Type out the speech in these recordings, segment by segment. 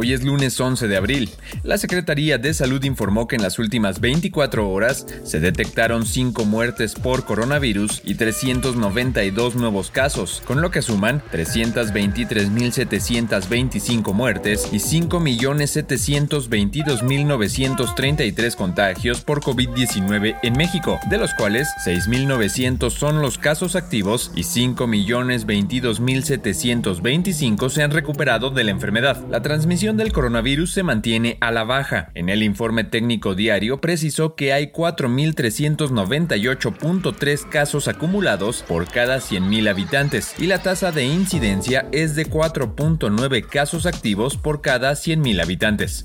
Hoy es lunes 11 de abril. La Secretaría de Salud informó que en las últimas 24 horas se detectaron 5 muertes por coronavirus y 392 nuevos casos, con lo que suman 323.725 muertes y 5.722.933 contagios por COVID-19 en México, de los cuales 6.900 son los casos activos y 5.022.725 se han recuperado de la enfermedad. La transmisión del coronavirus se mantiene a la baja. En el informe técnico diario precisó que hay 4.398.3 casos acumulados por cada 100.000 habitantes y la tasa de incidencia es de 4.9 casos activos por cada 100.000 habitantes.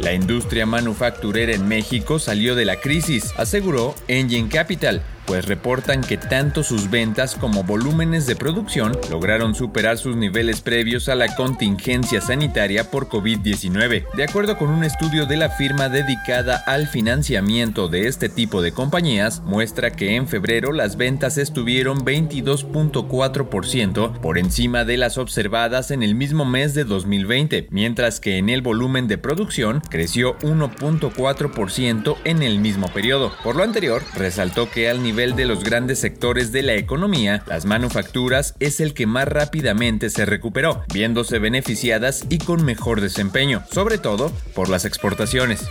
La industria manufacturera en México salió de la crisis, aseguró Engine Capital, pues reportan que tanto sus ventas como volúmenes de producción lograron superar sus niveles previos a la contingencia sanitaria por COVID-19. De acuerdo con un estudio de la firma dedicada al financiamiento de este tipo de compañías, muestra que en febrero las ventas estuvieron 22.4% por encima de las observadas en el mismo mes de 2020, mientras que en el volumen de producción creció 1.4% en el mismo periodo. Por lo anterior, resaltó que al nivel de los grandes sectores de la economía, las manufacturas es el que más rápidamente se recuperó, viéndose beneficiadas y con mejor desempeño, sobre todo por las exportaciones.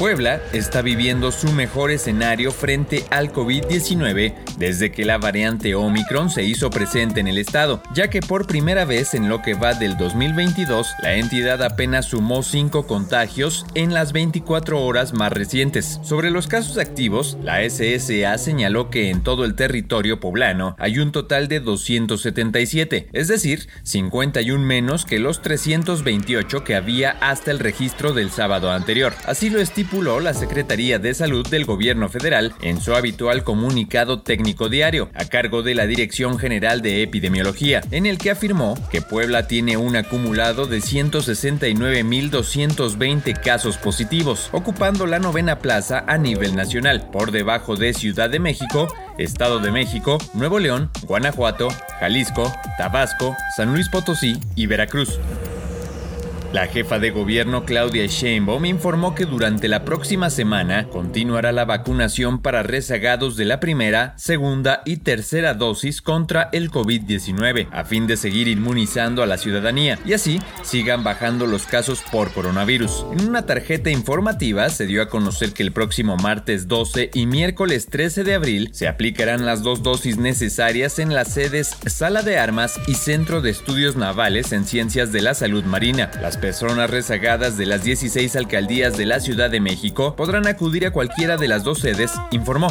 Puebla está viviendo su mejor escenario frente al COVID-19 desde que la variante Omicron se hizo presente en el estado, ya que por primera vez en lo que va del 2022, la entidad apenas sumó 5 contagios en las 24 horas más recientes. Sobre los casos activos, la SSA señaló que en todo el territorio poblano hay un total de 277, es decir, 51 menos que los 328 que había hasta el registro del sábado anterior. Así lo la Secretaría de Salud del Gobierno Federal en su habitual comunicado técnico diario, a cargo de la Dirección General de Epidemiología, en el que afirmó que Puebla tiene un acumulado de 169.220 casos positivos, ocupando la novena plaza a nivel nacional, por debajo de Ciudad de México, Estado de México, Nuevo León, Guanajuato, Jalisco, Tabasco, San Luis Potosí y Veracruz. La jefa de gobierno Claudia Sheinbaum informó que durante la próxima semana continuará la vacunación para rezagados de la primera, segunda y tercera dosis contra el COVID-19, a fin de seguir inmunizando a la ciudadanía y así sigan bajando los casos por coronavirus. En una tarjeta informativa se dio a conocer que el próximo martes 12 y miércoles 13 de abril se aplicarán las dos dosis necesarias en las sedes Sala de Armas y Centro de Estudios Navales en Ciencias de la Salud Marina. Las personas rezagadas de las 16 alcaldías de la Ciudad de México podrán acudir a cualquiera de las dos sedes, informó.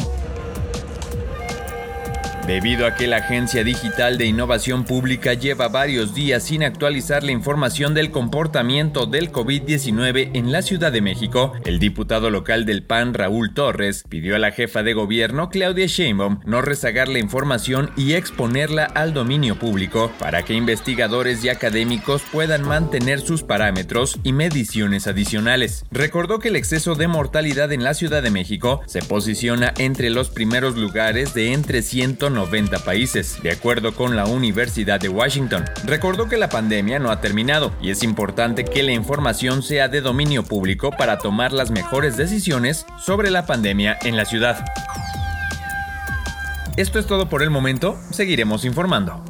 Debido a que la Agencia Digital de Innovación Pública lleva varios días sin actualizar la información del comportamiento del COVID-19 en la Ciudad de México, el diputado local del PAN Raúl Torres pidió a la jefa de gobierno Claudia Sheinbaum no rezagar la información y exponerla al dominio público para que investigadores y académicos puedan mantener sus parámetros y mediciones adicionales. Recordó que el exceso de mortalidad en la Ciudad de México se posiciona entre los primeros lugares de entre 190 90 países, de acuerdo con la Universidad de Washington. Recordó que la pandemia no ha terminado y es importante que la información sea de dominio público para tomar las mejores decisiones sobre la pandemia en la ciudad. Esto es todo por el momento, seguiremos informando.